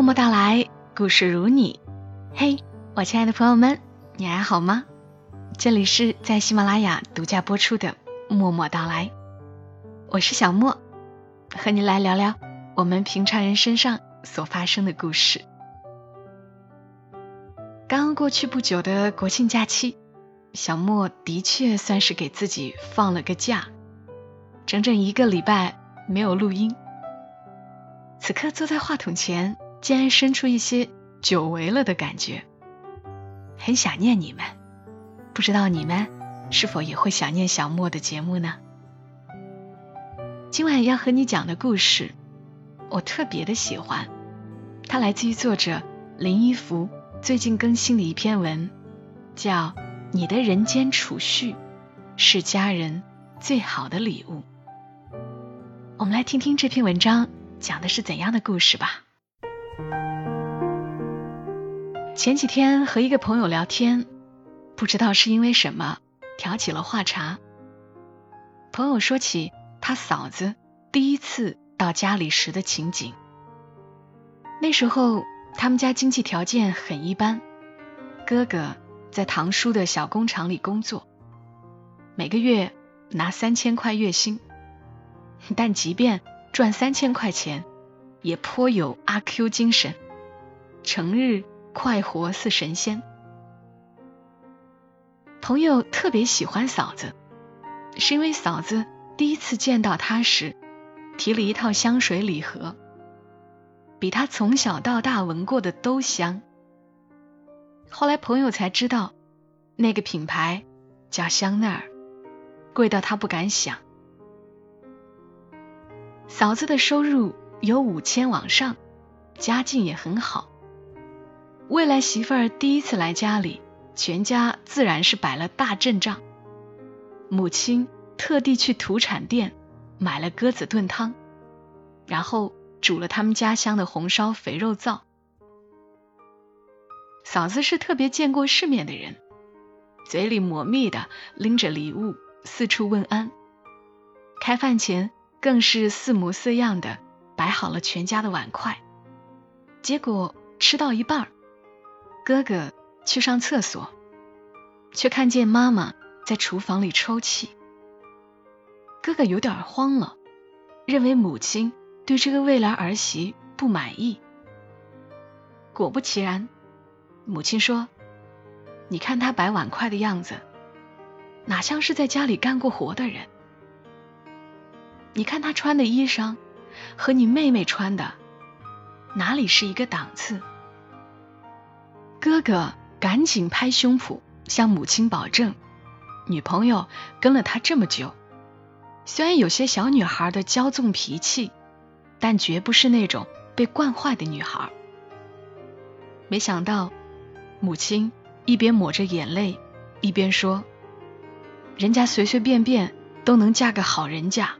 默默到来，故事如你。嘿，我亲爱的朋友们，你还好吗？这里是在喜马拉雅独家播出的《默默到来》，我是小莫，和你来聊聊我们平常人身上所发生的故事。刚刚过去不久的国庆假期，小莫的确算是给自己放了个假，整整一个礼拜没有录音。此刻坐在话筒前，竟然生出一些久违了的感觉，很想念你们。不知道你们是否也会想念小莫的节目呢？今晚要和你讲的故事，我特别的喜欢，它来自于作者林一福最近更新的一篇文，叫《你的人间储蓄是家人最好的礼物》。我们来听听这篇文章。讲的是怎样的故事吧？前几天和一个朋友聊天，不知道是因为什么挑起了话茬。朋友说起他嫂子第一次到家里时的情景。那时候他们家经济条件很一般，哥哥在堂叔的小工厂里工作，每个月拿三千块月薪，但即便赚三千块钱，也颇有阿 Q 精神，成日快活似神仙。朋友特别喜欢嫂子，是因为嫂子第一次见到他时，提了一套香水礼盒，比他从小到大闻过的都香。后来朋友才知道，那个品牌叫香奈儿，贵到他不敢想。嫂子的收入有五千往上，家境也很好。未来媳妇儿第一次来家里，全家自然是摆了大阵仗。母亲特地去土产店买了鸽子炖汤，然后煮了他们家乡的红烧肥肉燥。嫂子是特别见过世面的人，嘴里抹蜜的拎着礼物四处问安。开饭前。更是四模四样的摆好了全家的碗筷，结果吃到一半儿，哥哥去上厕所，却看见妈妈在厨房里抽泣。哥哥有点慌了，认为母亲对这个未来儿媳不满意。果不其然，母亲说：“你看他摆碗筷的样子，哪像是在家里干过活的人。”你看他穿的衣裳，和你妹妹穿的哪里是一个档次？哥哥赶紧拍胸脯向母亲保证，女朋友跟了他这么久，虽然有些小女孩的骄纵脾气，但绝不是那种被惯坏的女孩。没想到母亲一边抹着眼泪，一边说：“人家随随便便都能嫁个好人家。”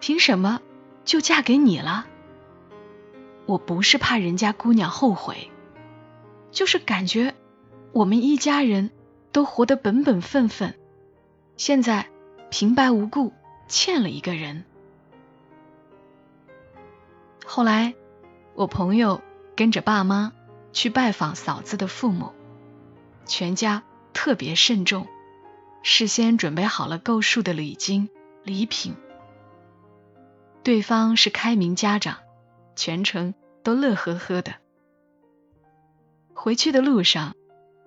凭什么就嫁给你了？我不是怕人家姑娘后悔，就是感觉我们一家人都活得本本分分，现在平白无故欠了一个人。后来我朋友跟着爸妈去拜访嫂子的父母，全家特别慎重，事先准备好了够数的礼金礼品。对方是开明家长，全程都乐呵呵的。回去的路上，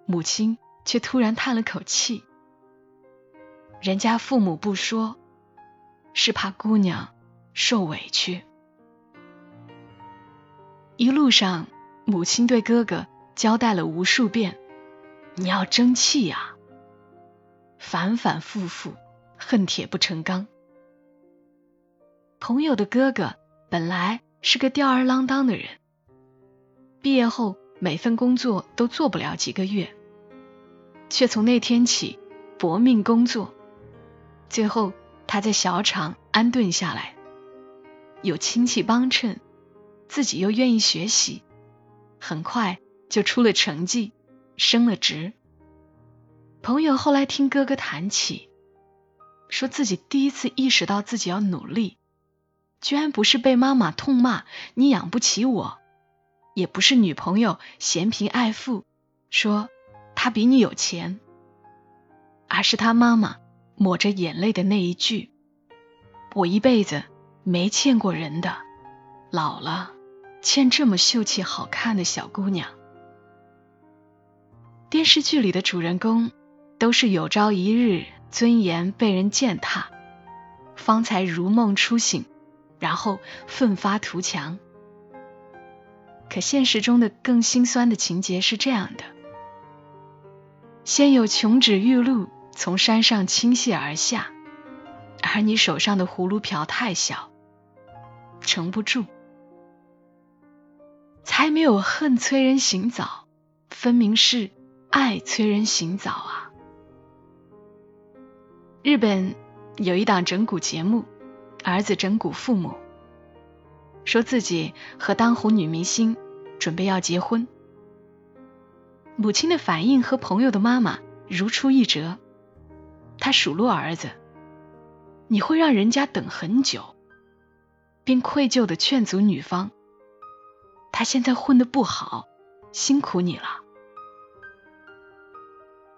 母亲却突然叹了口气：“人家父母不说，是怕姑娘受委屈。”一路上，母亲对哥哥交代了无数遍：“你要争气呀！”反反复复，恨铁不成钢。朋友的哥哥本来是个吊儿郎当的人，毕业后每份工作都做不了几个月，却从那天起搏命工作，最后他在小厂安顿下来，有亲戚帮衬，自己又愿意学习，很快就出了成绩，升了职。朋友后来听哥哥谈起，说自己第一次意识到自己要努力。居然不是被妈妈痛骂你养不起我，也不是女朋友嫌贫爱富，说他比你有钱，而是他妈妈抹着眼泪的那一句：“我一辈子没见过人的，老了欠这么秀气好看的小姑娘。”电视剧里的主人公都是有朝一日尊严被人践踏，方才如梦初醒，然后奋发图强。可现实中的更心酸的情节是这样的：先有琼脂玉露从山上倾泻而下，而你手上的葫芦瓢太小，盛不住；才没有恨催人醒早，分明是爱催人醒早啊！日本有一档整蛊节目，儿子整蛊父母，说自己和当红女明星。准备要结婚，母亲的反应和朋友的妈妈如出一辙。他数落儿子：“你会让人家等很久。”并愧疚的劝阻女方：“他现在混得不好，辛苦你了。”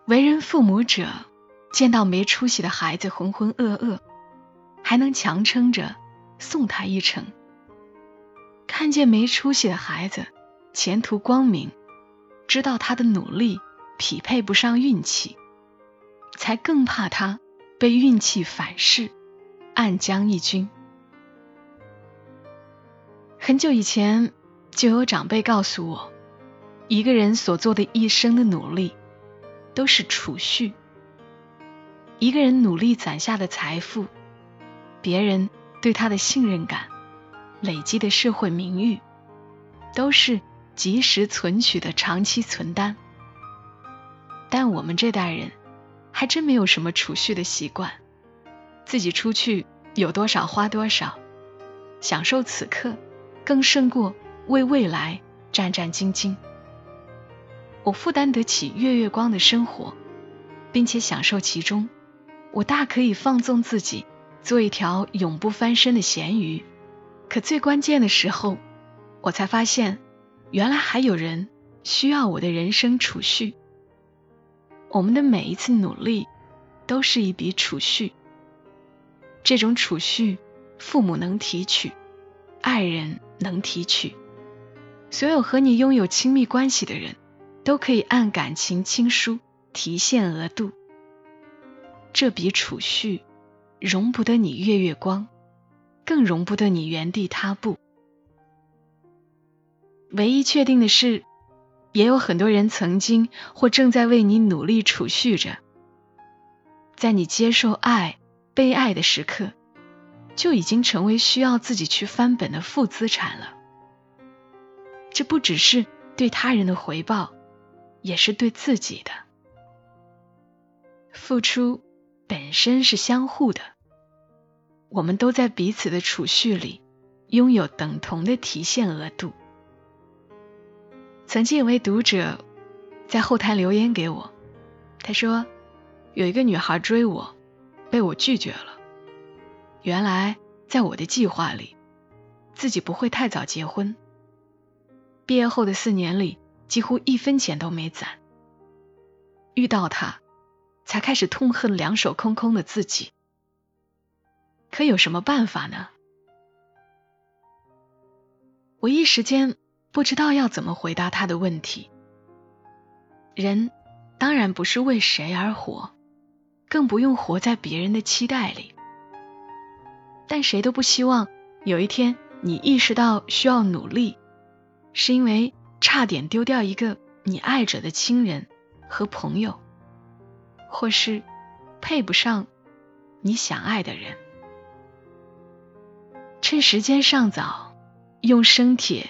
为人父母者见到没出息的孩子浑浑噩噩，还能强撑着送他一程；看见没出息的孩子，前途光明，知道他的努力匹配不上运气，才更怕他被运气反噬，暗将一军。很久以前就有长辈告诉我，一个人所做的一生的努力，都是储蓄。一个人努力攒下的财富，别人对他的信任感，累积的社会名誉，都是。及时存取的长期存单，但我们这代人还真没有什么储蓄的习惯，自己出去有多少花多少，享受此刻更胜过为未来战战兢兢。我负担得起月月光的生活，并且享受其中，我大可以放纵自己，做一条永不翻身的咸鱼。可最关键的时候，我才发现。原来还有人需要我的人生储蓄。我们的每一次努力都是一笔储蓄，这种储蓄，父母能提取，爱人能提取，所有和你拥有亲密关系的人都可以按感情亲疏提现额度。这笔储蓄容不得你月月光，更容不得你原地踏步。唯一确定的是，也有很多人曾经或正在为你努力储蓄着，在你接受爱、被爱的时刻，就已经成为需要自己去翻本的负资产了。这不只是对他人的回报，也是对自己的付出，本身是相互的。我们都在彼此的储蓄里拥有等同的提现额度。曾经有位读者在后台留言给我，他说有一个女孩追我，被我拒绝了。原来在我的计划里，自己不会太早结婚。毕业后的四年里，几乎一分钱都没攒。遇到他，才开始痛恨两手空空的自己。可有什么办法呢？我一时间。不知道要怎么回答他的问题。人当然不是为谁而活，更不用活在别人的期待里。但谁都不希望有一天你意识到需要努力，是因为差点丢掉一个你爱着的亲人和朋友，或是配不上你想爱的人。趁时间尚早，用生铁。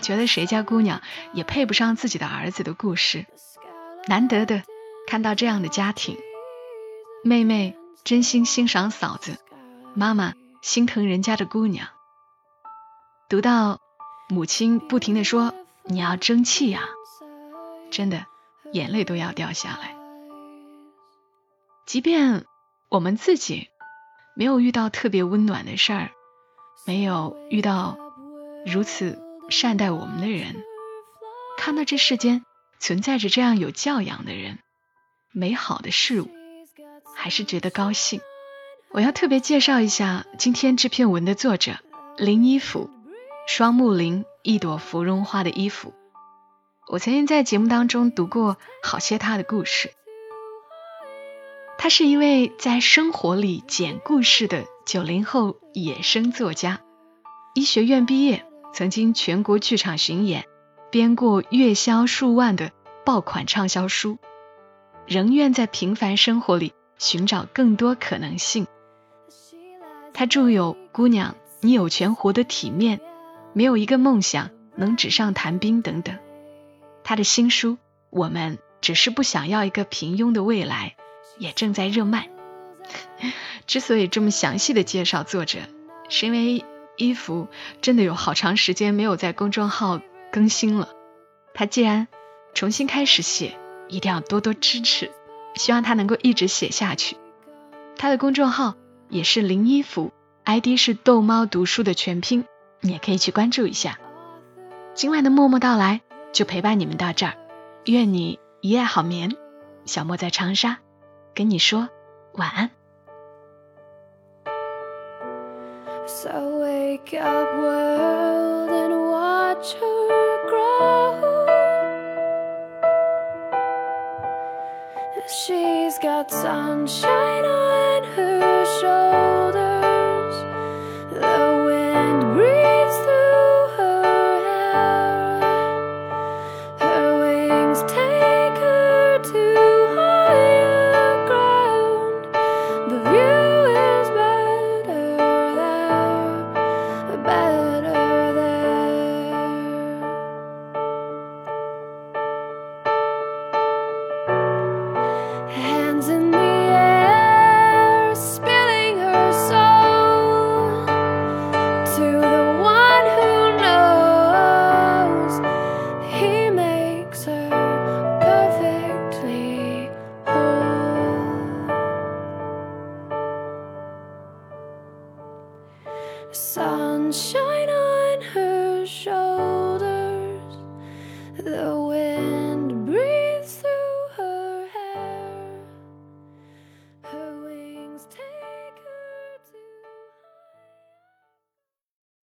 觉得谁家姑娘也配不上自己的儿子的故事。难得的看到这样的家庭，妹妹真心欣赏嫂子，妈妈心疼人家的姑娘。读到母亲不停的说你要争气呀，真的眼泪都要掉下来。即便我们自己没有遇到特别温暖的事儿，没有遇到如此善待我们的人，看到这世间。存在着这样有教养的人，美好的事物，还是觉得高兴。我要特别介绍一下今天这篇文的作者林一甫，双木林一朵芙蓉花的衣服。我曾经在节目当中读过好些他的故事。他是一位在生活里捡故事的九零后野生作家，医学院毕业，曾经全国剧场巡演。编过月销数万的爆款畅销书，仍愿在平凡生活里寻找更多可能性。他著有《姑娘，你有权活得体面》，没有一个梦想能纸上谈兵等等。他的新书《我们只是不想要一个平庸的未来》也正在热卖。之所以这么详细的介绍作者，是因为衣服真的有好长时间没有在公众号。更新了，他既然重新开始写，一定要多多支持，希望他能够一直写下去。他的公众号也是林一福，ID 是逗猫读书的全拼，你也可以去关注一下。今晚的默默到来就陪伴你们到这儿，愿你一夜好眠。小莫在长沙跟你说晚安。So wake up world and watch her grow. She's got sunshine on her shoulders.